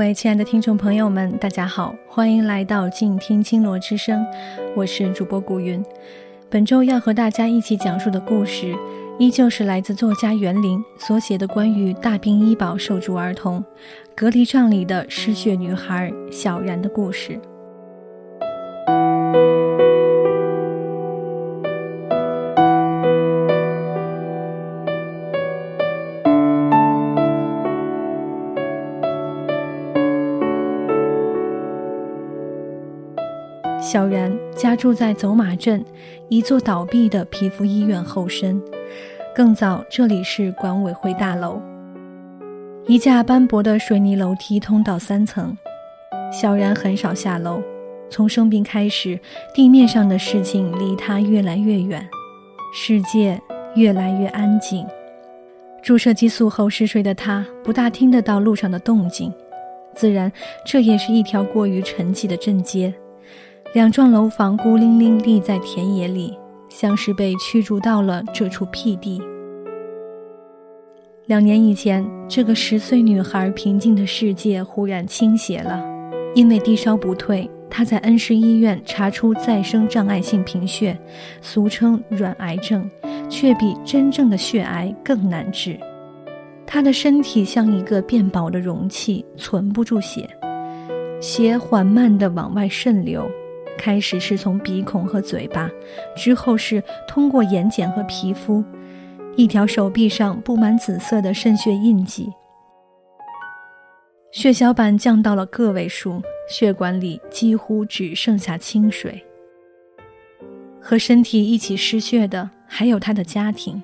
各位亲爱的听众朋友们，大家好，欢迎来到静听青罗之声，我是主播古云。本周要和大家一起讲述的故事，依旧是来自作家袁林所写的关于大病医保受助儿童隔离帐里的失血女孩小然的故事。小然家住在走马镇一座倒闭的皮肤医院后身，更早这里是管委会大楼。一架斑驳的水泥楼梯通到三层，小然很少下楼。从生病开始，地面上的事情离他越来越远，世界越来越安静。注射激素后嗜睡的他不大听得到路上的动静，自然这也是一条过于沉寂的镇街。两幢楼房孤零零立在田野里，像是被驱逐到了这处僻地。两年以前，这个十岁女孩平静的世界忽然倾斜了，因为低烧不退，她在恩施医院查出再生障碍性贫血，俗称软癌症，却比真正的血癌更难治。她的身体像一个变薄的容器，存不住血，血缓慢地往外渗流。开始是从鼻孔和嘴巴，之后是通过眼睑和皮肤，一条手臂上布满紫色的渗血印记，血小板降到了个位数，血管里几乎只剩下清水。和身体一起失血的还有他的家庭，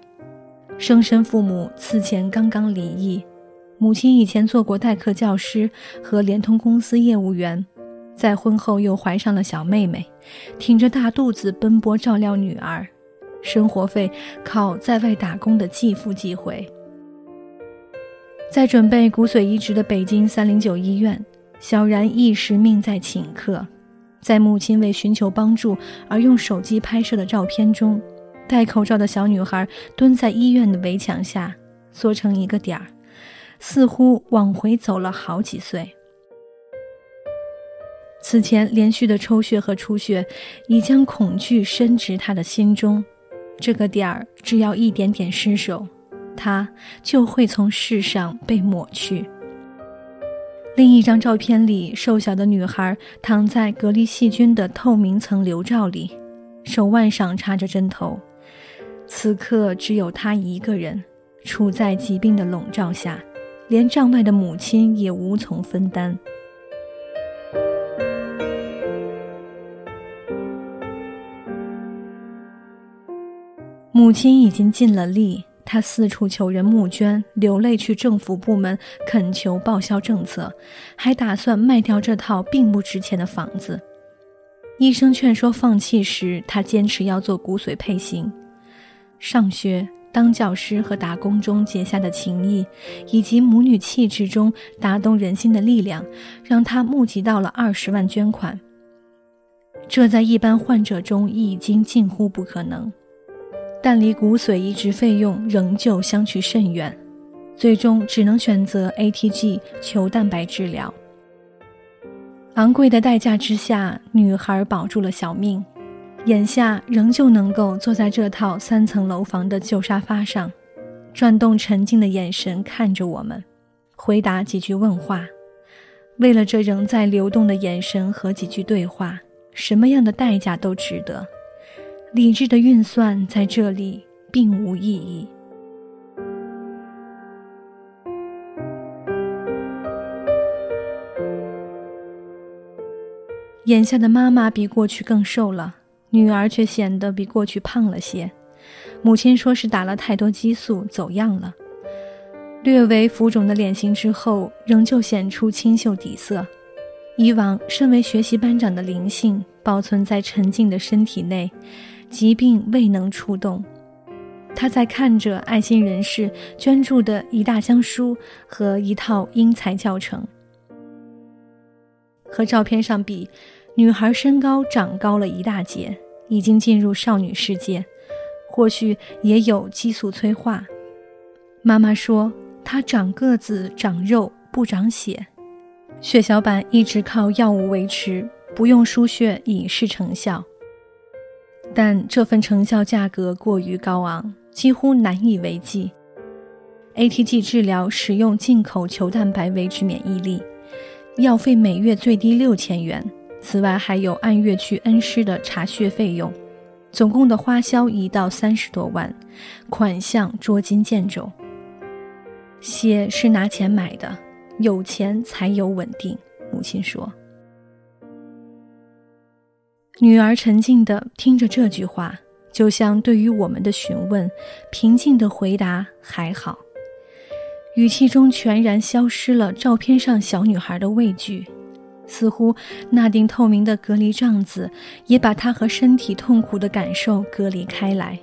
生身父母此前刚刚离异，母亲以前做过代课教师和联通公司业务员。在婚后又怀上了小妹妹，挺着大肚子奔波照料女儿，生活费靠在外打工的继父寄回。在准备骨髓移植的北京三零九医院，小然一时命在顷刻，在母亲为寻求帮助而用手机拍摄的照片中，戴口罩的小女孩蹲在医院的围墙下，缩成一个点儿，似乎往回走了好几岁。此前连续的抽血和出血，已将恐惧深植他的心中。这个点儿，只要一点点失手，他就会从世上被抹去。另一张照片里，瘦小的女孩躺在隔离细菌的透明层流罩里，手腕上插着针头。此刻，只有她一个人，处在疾病的笼罩下，连帐外的母亲也无从分担。母亲已经尽了力，她四处求人募捐，流泪去政府部门恳求报销政策，还打算卖掉这套并不值钱的房子。医生劝说放弃时，她坚持要做骨髓配型。上学、当教师和打工中结下的情谊，以及母女气质中打动人心的力量，让她募集到了二十万捐款。这在一般患者中已经近乎不可能。但离骨髓移植费用仍旧相去甚远，最终只能选择 ATG 球蛋白治疗。昂贵的代价之下，女孩保住了小命，眼下仍旧能够坐在这套三层楼房的旧沙发上，转动沉静的眼神看着我们，回答几句问话。为了这仍在流动的眼神和几句对话，什么样的代价都值得。理智的运算在这里并无意义。眼下的妈妈比过去更瘦了，女儿却显得比过去胖了些。母亲说是打了太多激素，走样了。略微浮肿的脸型之后，仍旧显出清秀底色。以往身为学习班长的灵性保存在沉静的身体内。疾病未能触动，他在看着爱心人士捐助的一大箱书和一套英才教程。和照片上比，女孩身高长高了一大截，已经进入少女世界，或许也有激素催化。妈妈说她长个子长肉不长血，血小板一直靠药物维持，不用输血已是成效。但这份成效价格过于高昂，几乎难以为继。ATG 治疗使用进口球蛋白维持免疫力，药费每月最低六千元，此外还有按月去恩施的查血费用，总共的花销已到三十多万，款项捉襟见肘。血是拿钱买的，有钱才有稳定。母亲说。女儿沉静地听着这句话，就像对于我们的询问，平静地回答：“还好。”语气中全然消失了照片上小女孩的畏惧，似乎那顶透明的隔离帐子也把她和身体痛苦的感受隔离开来，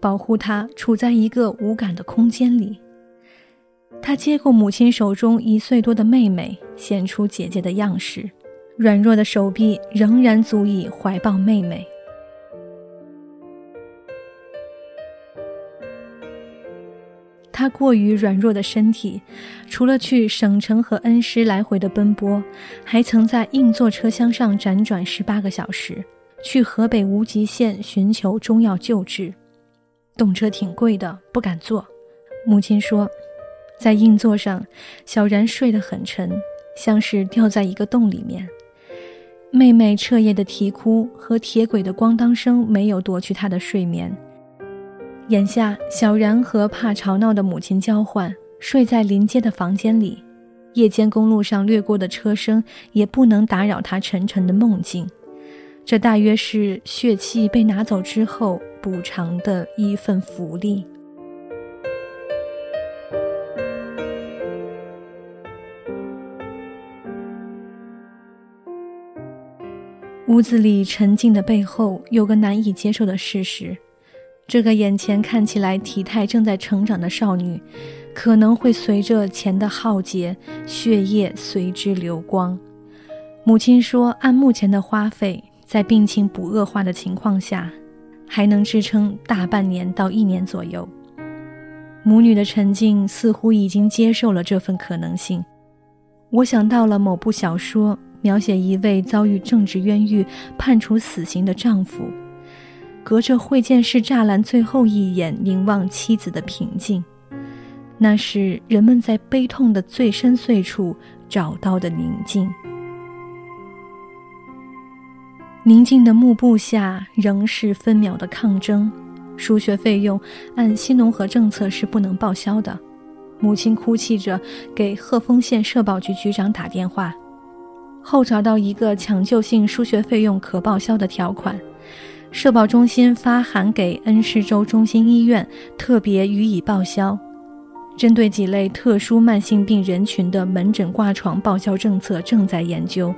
保护她处在一个无感的空间里。他接过母亲手中一岁多的妹妹，显出姐姐的样式，软弱的手臂仍然足以怀抱妹妹。他过于软弱的身体，除了去省城和恩施来回的奔波，还曾在硬座车厢上辗转十八个小时，去河北无极县寻求中药救治。动车挺贵的，不敢坐。母亲说，在硬座上，小然睡得很沉，像是掉在一个洞里面。妹妹彻夜的啼哭和铁轨的咣当声没有夺去她的睡眠。眼下，小然和怕吵闹的母亲交换，睡在临街的房间里。夜间公路上掠过的车声也不能打扰他沉沉的梦境。这大约是血气被拿走之后补偿的一份福利。屋子里沉静的背后，有个难以接受的事实。这个眼前看起来体态正在成长的少女，可能会随着钱的浩劫，血液随之流光。母亲说，按目前的花费，在病情不恶化的情况下，还能支撑大半年到一年左右。母女的沉静似乎已经接受了这份可能性。我想到了某部小说，描写一位遭遇政治冤狱、判处死刑的丈夫。隔着会见室栅栏，最后一眼凝望妻子的平静，那是人们在悲痛的最深邃处找到的宁静。宁静的幕布下，仍是分秒的抗争。输血费用按新农合政策是不能报销的。母亲哭泣着给鹤峰县社保局局长打电话，后找到一个抢救性输血费用可报销的条款。社保中心发函给恩施州中心医院，特别予以报销。针对几类特殊慢性病人群的门诊挂床报销政策正在研究，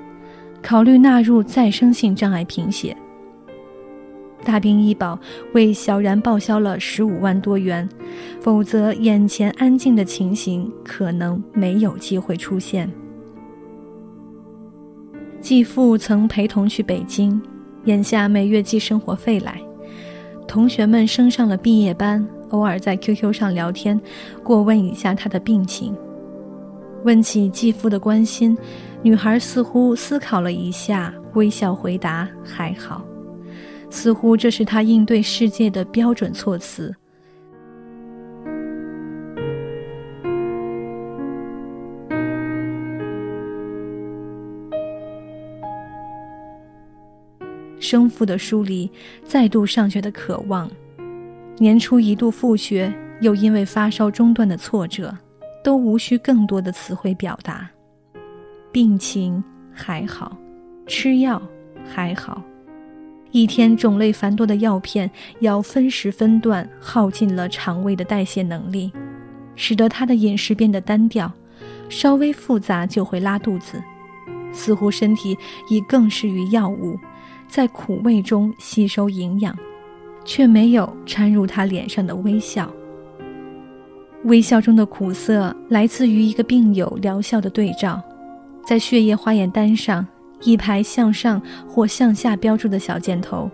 考虑纳入再生性障碍贫血。大病医保为小然报销了十五万多元，否则眼前安静的情形可能没有机会出现。继父曾陪同去北京。眼下每月寄生活费来，同学们升上了毕业班，偶尔在 QQ 上聊天，过问一下他的病情。问起继父的关心，女孩似乎思考了一下，微笑回答：“还好。”似乎这是他应对世界的标准措辞。生父的书里，再度上学的渴望，年初一度复学，又因为发烧中断的挫折，都无需更多的词汇表达。病情还好，吃药还好，一天种类繁多的药片要分时分段，耗尽了肠胃的代谢能力，使得他的饮食变得单调，稍微复杂就会拉肚子，似乎身体已更适于药物。在苦味中吸收营养，却没有掺入他脸上的微笑。微笑中的苦涩来自于一个病友疗效的对照，在血液化验单上，一排向上或向下标注的小箭头，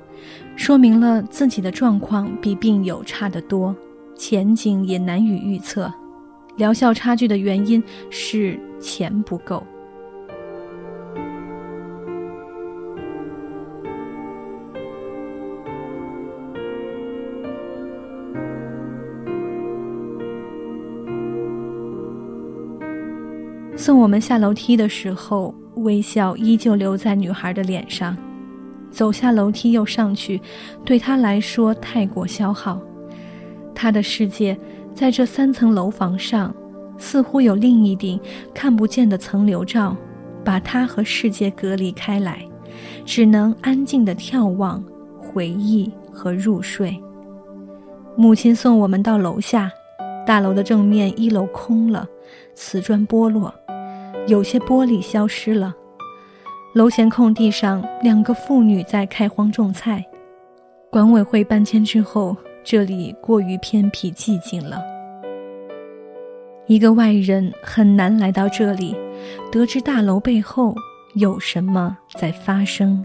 说明了自己的状况比病友差得多，前景也难以预测。疗效差距的原因是钱不够。送我们下楼梯的时候，微笑依旧留在女孩的脸上。走下楼梯又上去，对她来说太过消耗。她的世界在这三层楼房上，似乎有另一顶看不见的层流罩，把她和世界隔离开来，只能安静地眺望、回忆和入睡。母亲送我们到楼下，大楼的正面一楼空了，瓷砖剥落，有些玻璃消失了。楼前空地上，两个妇女在开荒种菜。管委会搬迁之后，这里过于偏僻寂静了。一个外人很难来到这里，得知大楼背后有什么在发生。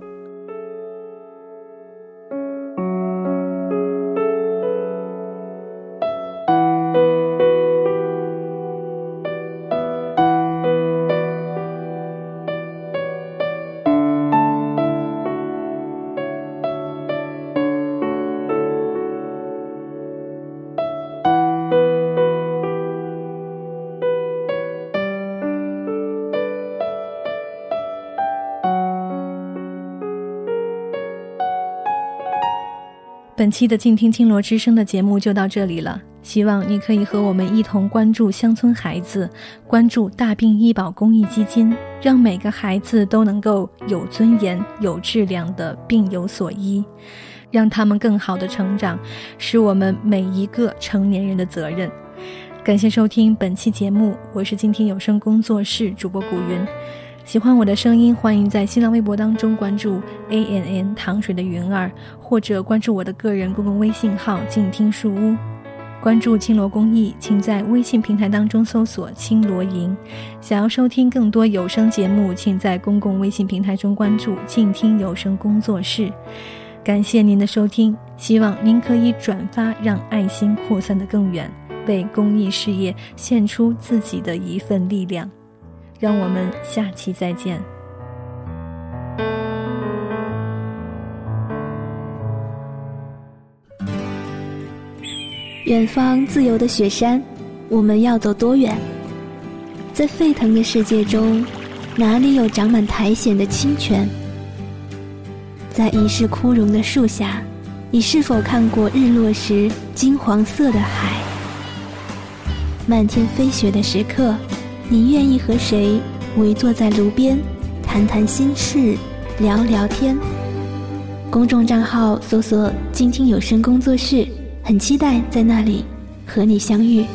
本期的静听青罗之声的节目就到这里了，希望你可以和我们一同关注乡村孩子，关注大病医保公益基金，让每个孩子都能够有尊严、有质量的病有所医，让他们更好的成长，是我们每一个成年人的责任。感谢收听本期节目，我是静听有声工作室主播古云。喜欢我的声音，欢迎在新浪微博当中关注 A N N 糖水的云儿，或者关注我的个人公共微信号“静听树屋”。关注青罗公益，请在微信平台当中搜索“青罗营”。想要收听更多有声节目，请在公共微信平台中关注“静听有声工作室”。感谢您的收听，希望您可以转发，让爱心扩散得更远，为公益事业献出自己的一份力量。让我们下期再见。远方自由的雪山，我们要走多远？在沸腾的世界中，哪里有长满苔藓的清泉？在一世枯荣的树下，你是否看过日落时金黄色的海？漫天飞雪的时刻。你愿意和谁围坐在炉边，谈谈心事，聊聊天？公众账号搜索“静听有声工作室”，很期待在那里和你相遇。